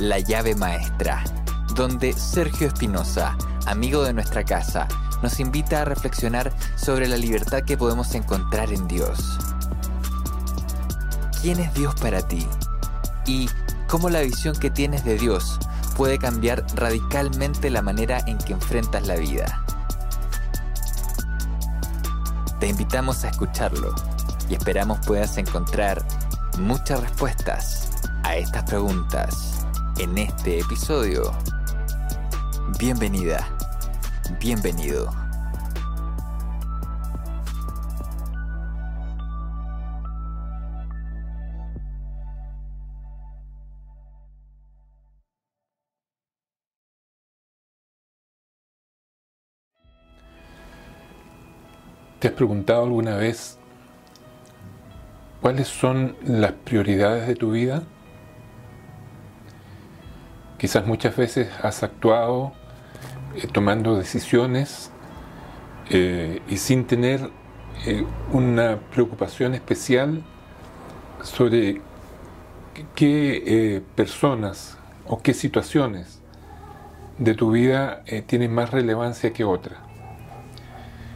La llave maestra, donde Sergio Espinosa, amigo de nuestra casa, nos invita a reflexionar sobre la libertad que podemos encontrar en Dios. ¿Quién es Dios para ti? Y cómo la visión que tienes de Dios puede cambiar radicalmente la manera en que enfrentas la vida. Te invitamos a escucharlo y esperamos puedas encontrar muchas respuestas a estas preguntas en este episodio. Bienvenida, bienvenido. ¿Te has preguntado alguna vez cuáles son las prioridades de tu vida? Quizás muchas veces has actuado eh, tomando decisiones eh, y sin tener eh, una preocupación especial sobre qué personas o qué situaciones de tu vida tienen más relevancia que otras.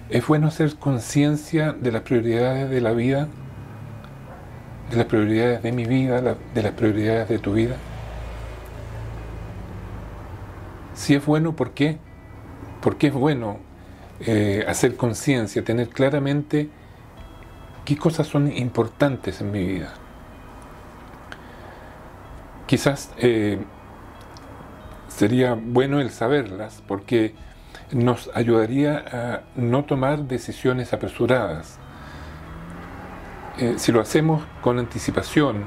Es bueno hacer conciencia de las prioridades de la vida, de las prioridades de mi vida, de las prioridades de tu vida. Si es bueno, ¿por qué? Porque es bueno eh, hacer conciencia, tener claramente qué cosas son importantes en mi vida. Quizás eh, sería bueno el saberlas porque nos ayudaría a no tomar decisiones apresuradas. Eh, si lo hacemos con anticipación,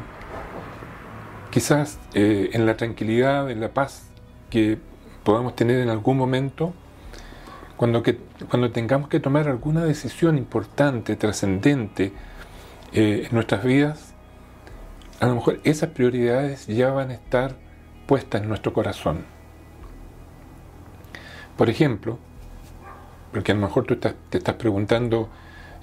quizás en la tranquilidad, en la paz que podamos tener en algún momento, cuando, que, cuando tengamos que tomar alguna decisión importante, trascendente eh, en nuestras vidas, a lo mejor esas prioridades ya van a estar puestas en nuestro corazón. Por ejemplo, porque a lo mejor tú te estás preguntando,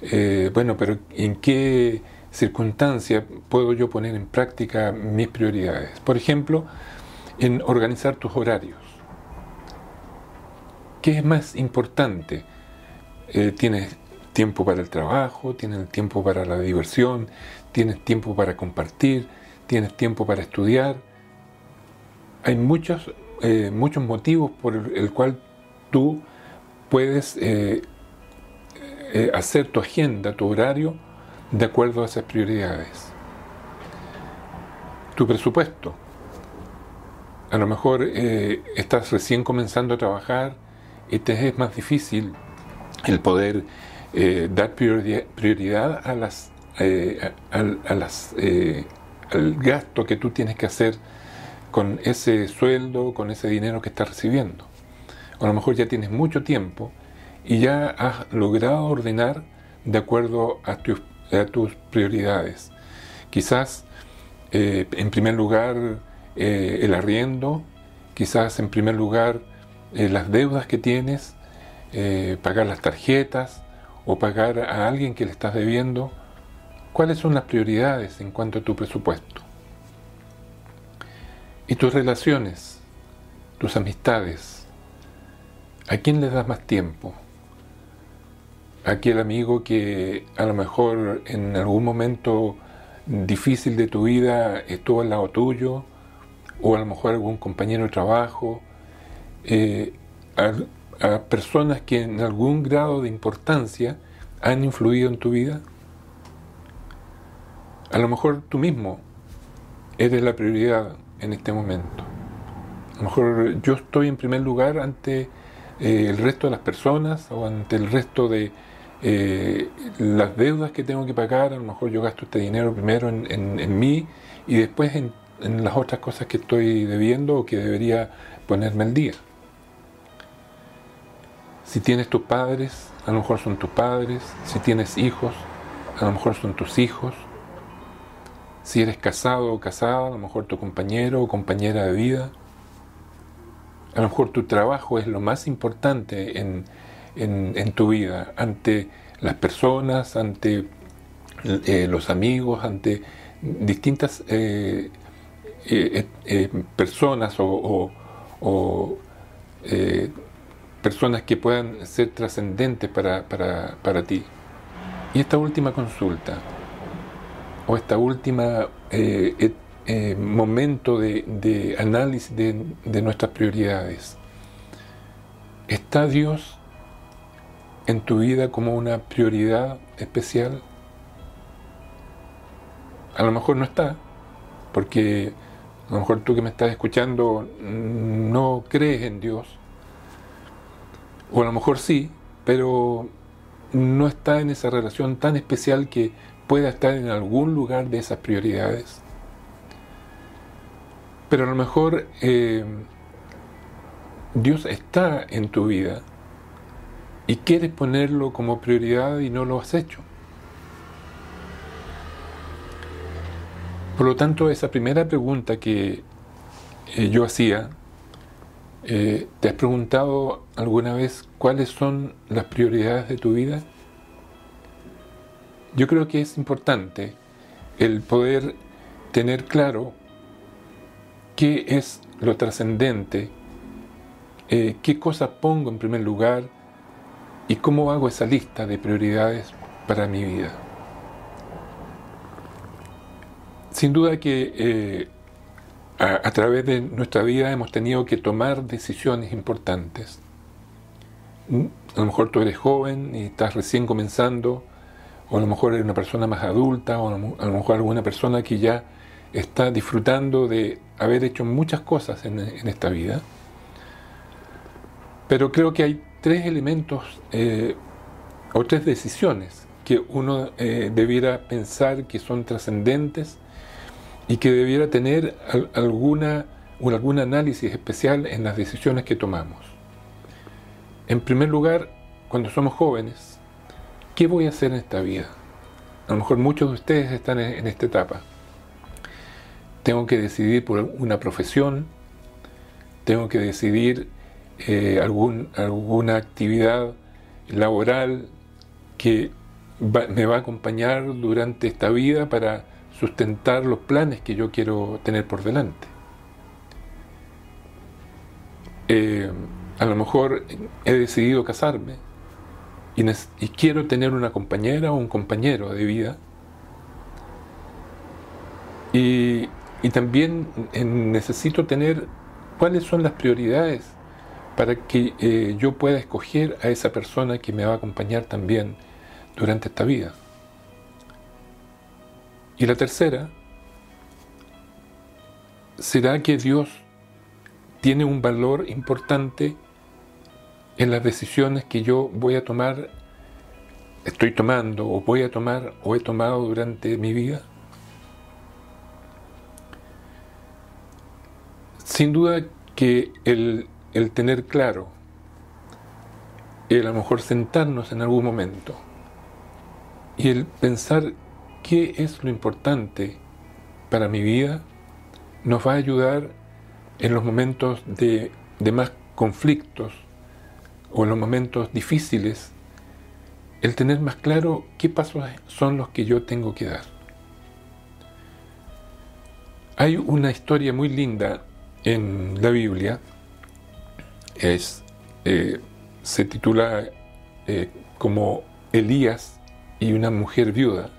eh, bueno, pero ¿en qué circunstancia puedo yo poner en práctica mis prioridades? Por ejemplo, en organizar tus horarios. ¿Qué es más importante? Eh, ¿Tienes tiempo para el trabajo? ¿Tienes tiempo para la diversión? ¿Tienes tiempo para compartir? ¿Tienes tiempo para estudiar? Hay muchos, eh, muchos motivos por el cual tú puedes eh, hacer tu agenda, tu horario, de acuerdo a esas prioridades. Tu presupuesto. A lo mejor estás recién comenzando a trabajar y te es más difícil el poder dar prioridad, a las, las al gasto que tú tienes que hacer con ese sueldo, con ese dinero que estás recibiendo a lo mejor ya tienes mucho tiempo y ya has logrado ordenar de acuerdo a tus, prioridades. Quizás eh, en primer lugar eh, el arriendo, quizás en primer lugar eh, las deudas que tienes, pagar las tarjetas o pagar a alguien que le estás debiendo. ¿Cuáles son las prioridades en cuanto a tu presupuesto? Y tus relaciones, tus amistades, ¿A quién le das más tiempo? aquel amigo que a lo mejor en algún momento difícil de tu vida estuvo al lado tuyo, o a lo mejor algún compañero de trabajo, eh, a, personas que en algún grado de importancia han influido en tu vida. A lo mejor tú mismo eres la prioridad en este momento. A lo mejor yo estoy en primer lugar ante eh, el resto de las personas o ante el resto de eh, las deudas que tengo que pagar, a lo mejor yo gasto este dinero primero en, mí y después en en las otras cosas que estoy debiendo o que debería ponerme al día. Si tienes tus padres, a lo mejor son tus padres. Si tienes hijos, a lo mejor son tus hijos. Si eres casado o casada, a lo mejor tu compañero o compañera de vida. A lo mejor tu trabajo es lo más importante en, tu vida, ante las personas, ante eh, los amigos, ante distintas eh, eh, personas o, o personas que puedan ser trascendentes para, para, ti. Y esta última consulta, o esta última eh, eh, momento de, análisis de, de, nuestras prioridades, ¿está Dios en tu vida como una prioridad especial? A lo mejor no está, porque a lo mejor tú que me estás escuchando no crees en Dios o a lo mejor sí, pero no está en esa relación tan especial que pueda estar en algún lugar de esas prioridades. Pero a lo mejor eh, Dios está en tu vida y quieres ponerlo como prioridad y no lo has hecho. Por lo tanto, esa primera pregunta que eh, yo hacía eh, ¿Te has preguntado alguna vez cuáles son las prioridades de tu vida? Yo creo que es importante el poder tener claro qué es lo trascendente, eh, qué cosas pongo en primer lugar y cómo hago esa lista de prioridades para mi vida. Sin duda que eh, a, través de nuestra vida hemos tenido que tomar decisiones importantes. Mm, a lo mejor tú eres joven y estás recién comenzando, o a lo mejor eres una persona más adulta, o a lo mejor alguna persona que ya está disfrutando de haber hecho muchas cosas en, esta vida. Pero creo que hay tres elementos eh, o tres decisiones que uno eh, debiera pensar que son trascendentes y que debiera tener alguna, algún análisis especial en las decisiones que tomamos. En primer lugar, cuando somos jóvenes, ¿qué voy a hacer en esta vida? A lo mejor muchos de ustedes están en esta etapa. Tengo que decidir por una profesión, tengo que decidir eh, algún, alguna actividad laboral que me va a acompañar durante esta vida para sustentar los planes que yo quiero tener por delante. Eh, a lo mejor he decidido casarme y, quiero tener una compañera o un compañero de vida. Y, también eh, necesito tener cuáles son las prioridades para que eh, yo pueda escoger a esa persona que me va a acompañar también durante esta vida. Y la tercera, ¿será que Dios tiene un valor importante en las decisiones que yo voy a tomar, estoy tomando o voy a tomar o he tomado durante mi vida? Sin duda que el, el tener claro, el a lo mejor sentarnos en algún momento y el pensar qué es lo importante para mi vida, nos va a ayudar en los momentos de, más conflictos o en los momentos difíciles, el tener más claro qué pasos son los que yo tengo que dar. Hay una historia muy linda en la Biblia, es, eh, se titula eh, como Elías y una mujer viuda.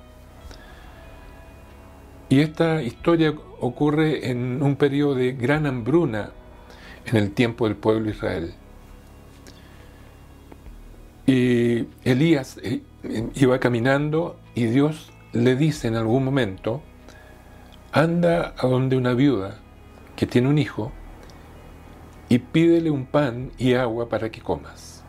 Y esta historia ocurre en un periodo de gran hambruna en el tiempo del pueblo de Israel. Y Elías eh, iba caminando y Dios le dice en algún momento, anda a donde una viuda que tiene un hijo y pídele un pan y agua para que comas.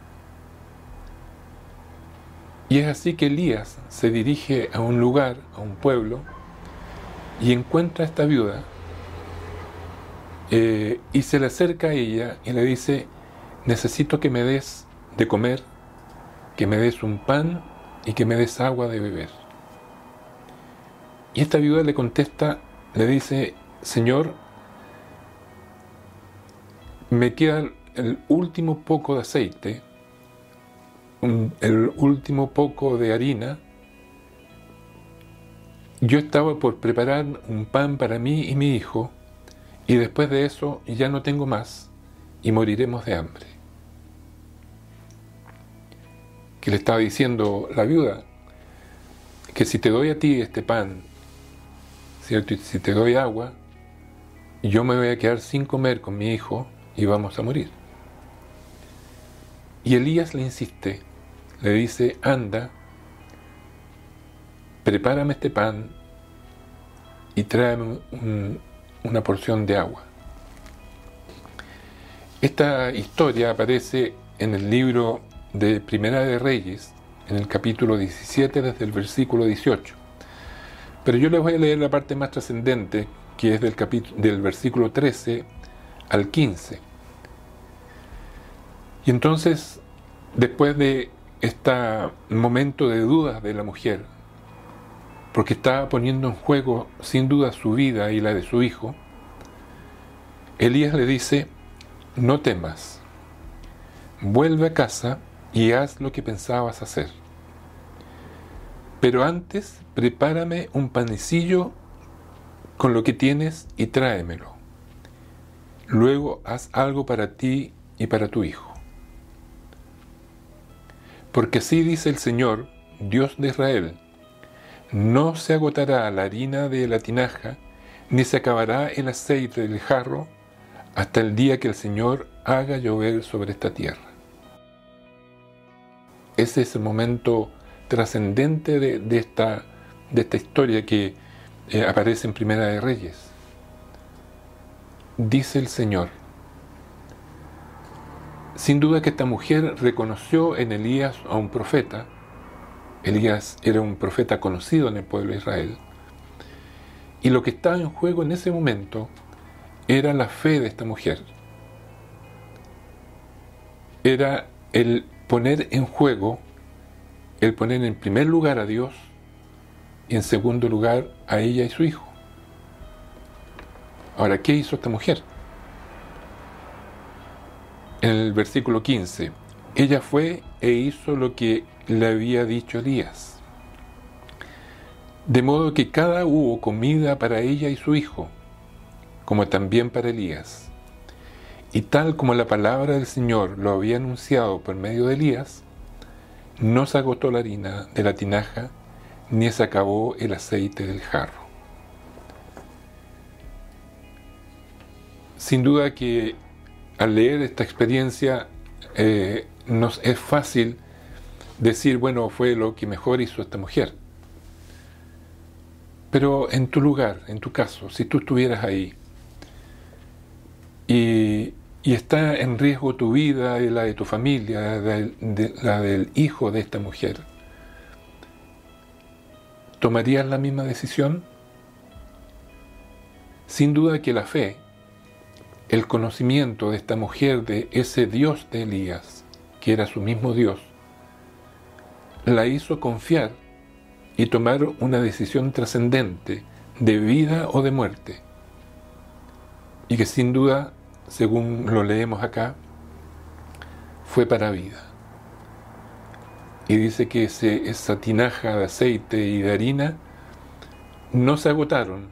Y es así que Elías se dirige a un lugar, a un pueblo, y encuentra a esta viuda eh, y se le acerca a ella y le dice, necesito que me des de comer, que me des un pan y que me des agua de beber. Y esta viuda le contesta, le dice, Señor, me queda el último poco de aceite, el último poco de harina. Yo estaba por preparar un pan para mí y mi hijo, y después de eso ya no tengo más, y moriremos de hambre. Que le estaba diciendo la viuda, que si te doy a ti este pan, ¿cierto? Y si te doy agua, yo me voy a quedar sin comer con mi hijo y vamos a morir. Y Elías le insiste, le dice, anda, prepárame este pan y tráeme una porción de agua. Esta historia aparece en el libro de Primera de Reyes, en el capítulo 17, desde el versículo 18. Pero yo les voy a leer la parte más trascendente, que es del, del versículo 13 al 15. Y entonces, después de este momento de dudas de la mujer, porque estaba poniendo en juego sin duda su vida y la de su hijo, Elías le dice, no temas, vuelve a casa y haz lo que pensabas hacer. Pero antes prepárame un panecillo con lo que tienes y tráemelo. Luego haz algo para ti y para tu hijo. Porque así dice el Señor, Dios de Israel, no se agotará la harina de la tinaja, ni se acabará el aceite del jarro, hasta el día que el Señor haga llover sobre esta tierra. Ese es el momento trascendente de, esta, de esta historia que eh, aparece en Primera de Reyes. Dice el Señor, sin duda que esta mujer reconoció en Elías a un profeta. Elías era un profeta conocido en el pueblo de Israel. Y lo que estaba en juego en ese momento era la fe de esta mujer. Era el poner en juego, el poner en primer lugar a Dios y en segundo lugar a ella y su hijo. Ahora, ¿qué hizo esta mujer? en el versículo 15, ella fue e hizo lo que le había dicho Elías. De modo que cada hubo comida para ella y su hijo, como también para Elías. Y tal como la palabra del Señor lo había anunciado por medio de Elías, no se agotó la harina de la tinaja, ni se acabó el aceite del jarro. Sin duda que al leer esta experiencia eh, nos es fácil decir, bueno, fue lo que mejor hizo esta mujer. Pero en tu lugar, en tu caso, si tú estuvieras ahí y, está en riesgo tu vida y la de tu familia, la del hijo de esta mujer, ¿tomarías la misma decisión? Sin duda que la fe el conocimiento de esta mujer de ese Dios de Elías, que era su mismo Dios, la hizo confiar y tomar una decisión trascendente de vida o de muerte. Y que sin duda, según lo leemos acá, fue para vida. Y dice que ese, esa tinaja de aceite y de harina no se agotaron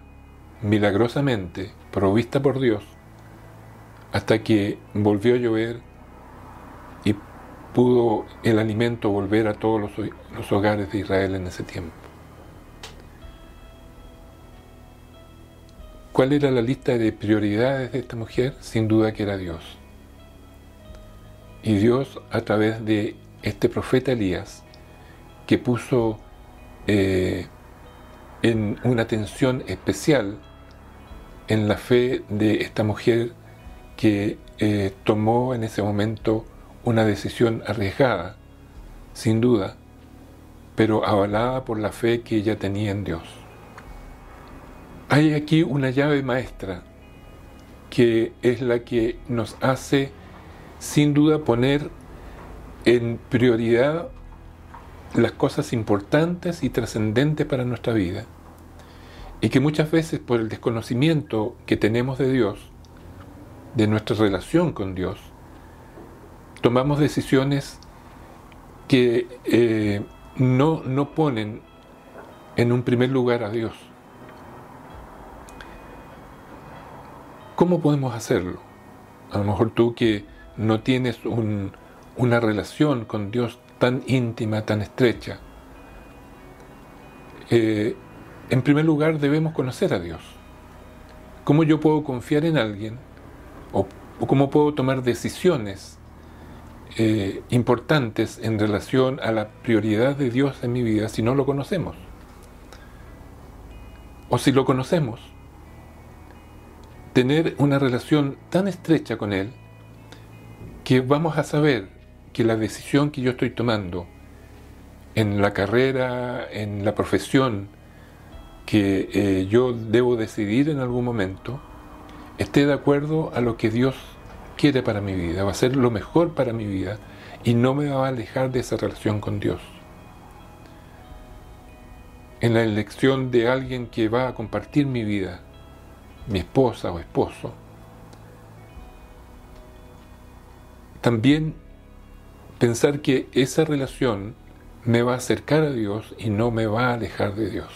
milagrosamente, provista por Dios, hasta que volvió a llover pudo el alimento volver a todos los, hogares de Israel en ese tiempo. ¿Cuál era la lista de prioridades de esta mujer? Sin duda que era Dios. Y Dios a través de este profeta Elías, que puso eh, en una atención especial en la fe de esta mujer que eh, tomó en ese momento una decisión arriesgada, sin duda, pero avalada por la fe que ella tenía en Dios. Hay aquí una llave maestra que es la que nos hace sin duda poner en prioridad las cosas importantes y trascendentes para nuestra vida. Y que muchas veces por el desconocimiento que tenemos de Dios, de nuestra relación con Dios, tomamos decisiones que eh, no, no ponen en un primer lugar a Dios. ¿Cómo podemos hacerlo? A lo mejor tú que no tienes una relación con Dios tan íntima, tan estrecha. Eh, en primer lugar debemos conocer a Dios. ¿Cómo yo puedo confiar en alguien? ¿O, cómo puedo tomar decisiones eh, importantes en relación a la prioridad de Dios en mi vida si no lo conocemos? O si lo conocemos, tener una relación tan estrecha con Él que vamos a saber que la decisión que yo estoy tomando en la carrera, en la profesión que eh, yo debo decidir en algún momento, esté de acuerdo a lo que Dios quiere para mi vida, va a ser lo mejor para mi vida y no me va a alejar de esa relación con Dios. En la elección de alguien que va a compartir mi vida, mi esposa o esposo, también pensar que esa relación me va a acercar a Dios y no me va a alejar de Dios.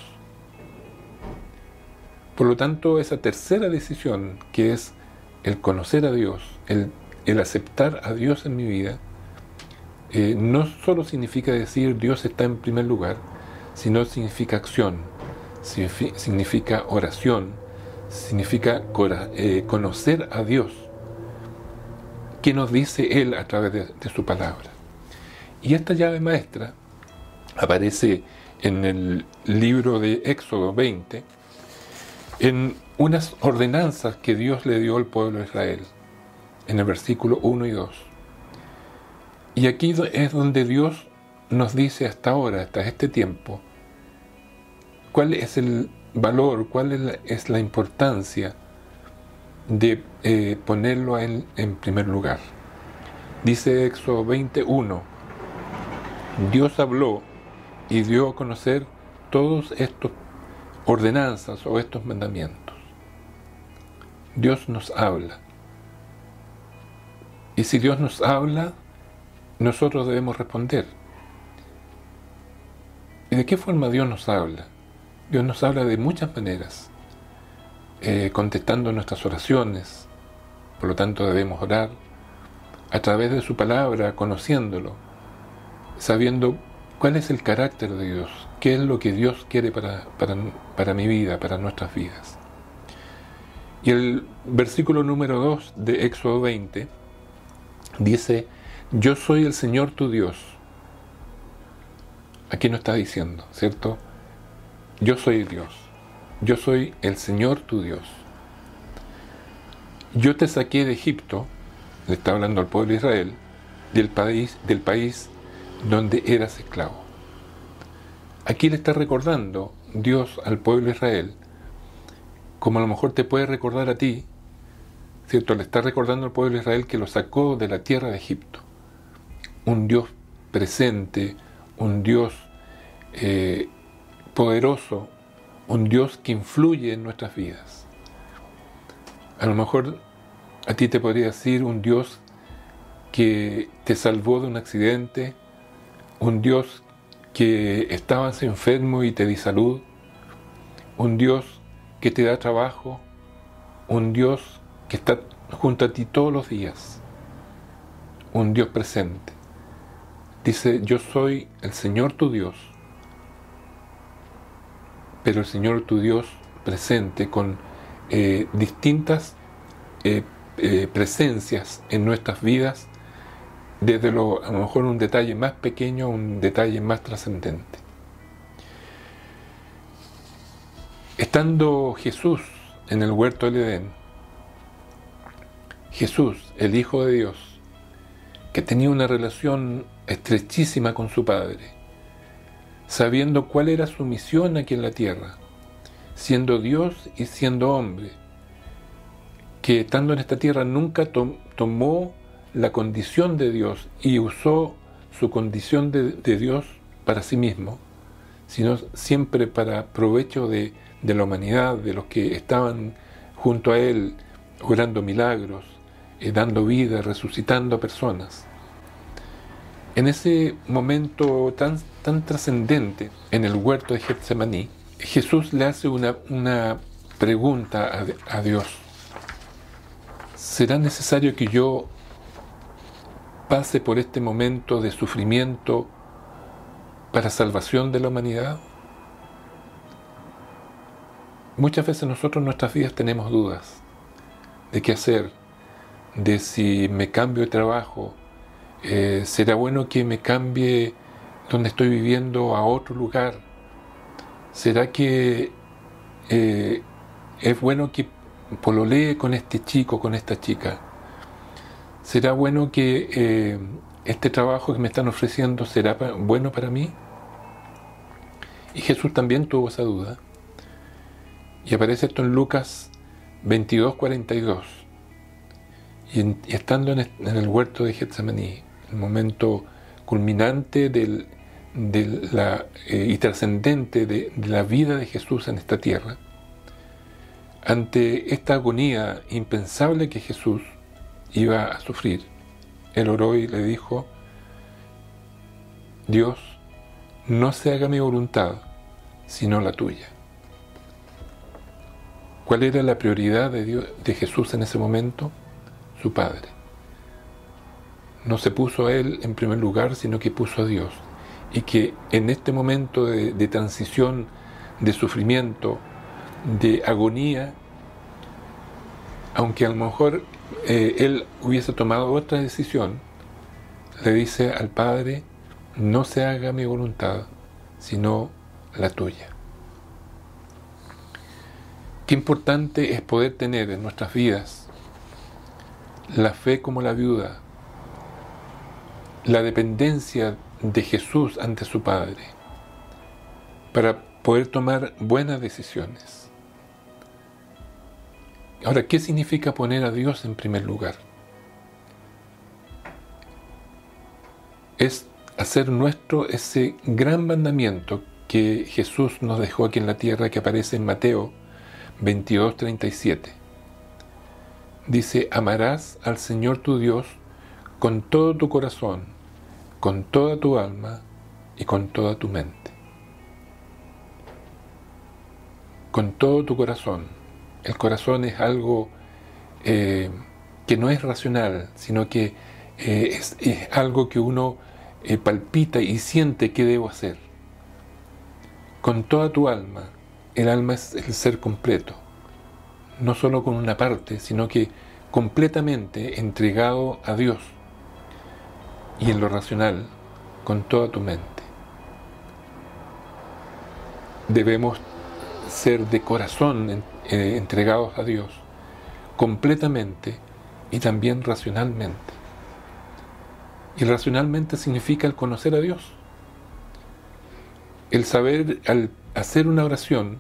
Por lo tanto, esa tercera decisión, que es el conocer a Dios, el, aceptar a Dios en mi vida, eh, no solo significa decir Dios está en primer lugar, sino significa acción, significa oración, significa eh, conocer a Dios ¿Qué nos dice Él a través de, su palabra. Y esta llave maestra aparece en el libro de Éxodo 20, en unas ordenanzas que Dios le dio al pueblo de Israel, en el versículo 1 y 2. Y aquí es donde Dios nos dice hasta ahora, hasta este tiempo, cuál es el valor, cuál es la importancia de eh, ponerlo en, en primer lugar. Dice Éxodo 21, Dios habló y dio a conocer todos estos ordenanzas o estos mandamientos. Dios nos habla. Y si Dios nos habla, nosotros debemos responder. ¿Y de qué forma Dios nos habla? Dios nos habla de muchas maneras. Eh, contestando nuestras oraciones. Por lo tanto debemos orar a través de su palabra, conociéndolo, sabiendo cuál es el carácter de Dios, qué es lo que Dios quiere para, para, mi vida, para nuestras vidas. Y el versículo número 2 de Éxodo 20 dice, yo soy el Señor tu Dios. Aquí no está diciendo, ¿cierto? Yo soy Dios yo soy el Señor tu Dios. Yo te saqué de Egipto, le está hablando al pueblo de Israel, del país, del país donde eras esclavo. Aquí le está recordando Dios al pueblo de Israel, como a lo mejor te puede recordar a ti, ¿cierto? Le está recordando al pueblo de Israel que lo sacó de la tierra de Egipto. Un Dios presente, un Dios eh, poderoso, un Dios que influye en nuestras vidas. A lo mejor a ti te podría decir un Dios que te salvó de un accidente, un Dios que estabas enfermo y te di salud, un Dios que te da trabajo, un Dios que está junto a ti todos los días, un Dios presente. Dice, yo soy el Señor tu Dios, pero el Señor tu Dios presente con eh, distintas eh, eh, presencias en nuestras vidas, desde lo, a lo mejor un detalle más pequeño a un detalle más trascendente. Estando Jesús en el huerto del Edén, Jesús, el Hijo de Dios, que tenía una relación estrechísima con su Padre, sabiendo cuál era su misión aquí en la tierra, siendo Dios y siendo hombre, que estando en esta tierra nunca tomó la condición de Dios y usó su condición de, Dios para sí mismo, sino siempre para provecho de, la humanidad, de los que estaban junto a Él, orando milagros, eh, dando vida, resucitando a personas. En ese momento tan, tan trascendente en el huerto de Getsemaní, Jesús le hace una, una pregunta a, a Dios. ¿Será necesario que yo pase por este momento de sufrimiento para salvación de la humanidad? Muchas veces nosotros en nuestras vidas tenemos dudas de qué hacer, de si me cambio de trabajo, eh, será bueno que me cambie donde estoy viviendo a otro lugar, será que eh, es bueno que pololee con este chico, con esta chica, ¿Será bueno que eh, este trabajo que me están ofreciendo será bueno para mí? Y Jesús también tuvo esa duda. Y aparece esto en Lucas 22, 42. Y, estando en, el huerto de Getsemaní, el momento culminante del, la, eh, y trascendente de la vida de Jesús en esta tierra, ante esta agonía impensable que Jesús iba a sufrir, él oró y le dijo, Dios, no se haga mi voluntad, sino la tuya. ¿Cuál era la prioridad de, Dios, de Jesús en ese momento? Su Padre. No se puso a Él en primer lugar, sino que puso a Dios. Y que en este momento de, transición, de sufrimiento, de agonía, aunque a lo mejor eh, él hubiese tomado otra decisión, le dice al Padre, no se haga mi voluntad, sino la tuya. Qué importante es poder tener en nuestras vidas la fe como la viuda, la dependencia de Jesús ante su Padre, para poder tomar buenas decisiones. Ahora, ¿qué significa poner a Dios en primer lugar? Es hacer nuestro ese gran mandamiento que Jesús nos dejó aquí en la tierra que aparece en Mateo 22, 37. Dice, amarás al Señor tu Dios con todo tu corazón, con toda tu alma y con toda tu mente. Con todo tu corazón el corazón es algo eh, que no es racional, sino que eh, es, algo que uno eh, palpita y siente que debo hacer. Con toda tu alma, el alma es el ser completo, no solo con una parte, sino que completamente entregado a Dios y en lo racional, con toda tu mente. Debemos ser de corazón eh, entregados a Dios completamente y también racionalmente. Y racionalmente significa el conocer a Dios. El saber, al hacer una oración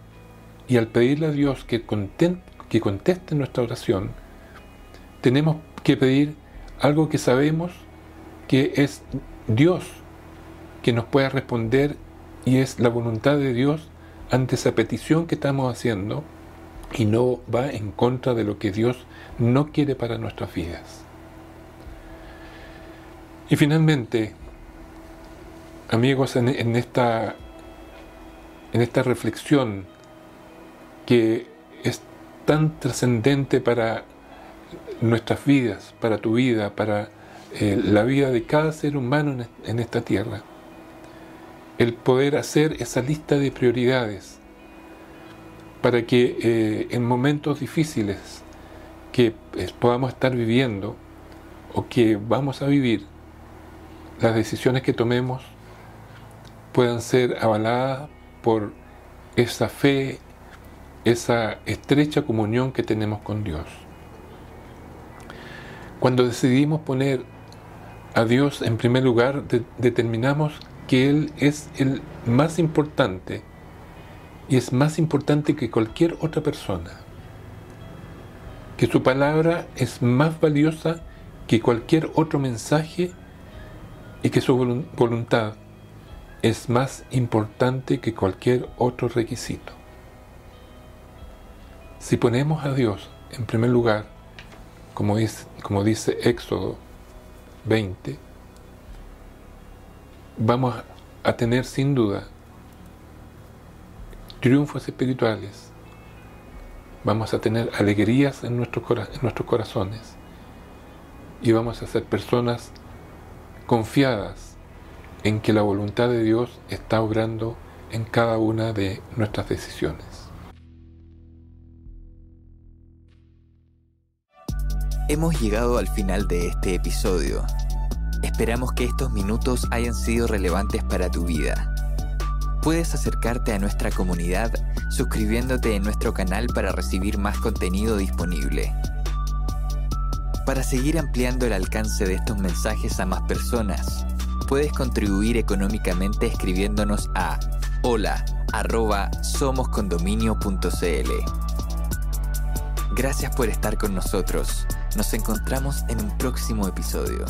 y al pedirle a Dios que, conteste nuestra oración, tenemos que pedir algo que sabemos que es Dios que nos pueda responder y es la voluntad de Dios ante esa petición que estamos haciendo y no va en contra de lo que Dios no quiere para nuestras vidas. Y finalmente, amigos, en, esta, en esta reflexión que es tan trascendente para nuestras vidas, para tu vida, para eh, la vida de cada ser humano en esta tierra, el poder hacer esa lista de prioridades para que eh, en momentos difíciles que eh, podamos estar viviendo o que vamos a vivir, las decisiones que tomemos puedan ser avaladas por esa fe, esa estrecha comunión que tenemos con Dios. Cuando decidimos poner a Dios en primer lugar, determinamos que Él es el más importante y es más importante que cualquier otra persona. que su palabra es más valiosa que cualquier otro mensaje y que su voluntad es más importante que cualquier otro requisito. Si ponemos a Dios en primer lugar, como dice, como dice Éxodo 20, vamos a tener sin duda triunfos espirituales, vamos a tener alegrías en en nuestros corazones y vamos a ser personas confiadas en que la voluntad de Dios está obrando en cada una de nuestras decisiones. Hemos llegado al final de este episodio. Esperamos que estos minutos hayan sido relevantes para tu vida. Puedes acercarte a nuestra comunidad suscribiéndote en nuestro canal para recibir más contenido disponible. Para seguir ampliando el alcance de estos mensajes a más personas, puedes contribuir económicamente escribiéndonos a hola Gracias por estar con nosotros. Nos encontramos en un próximo episodio.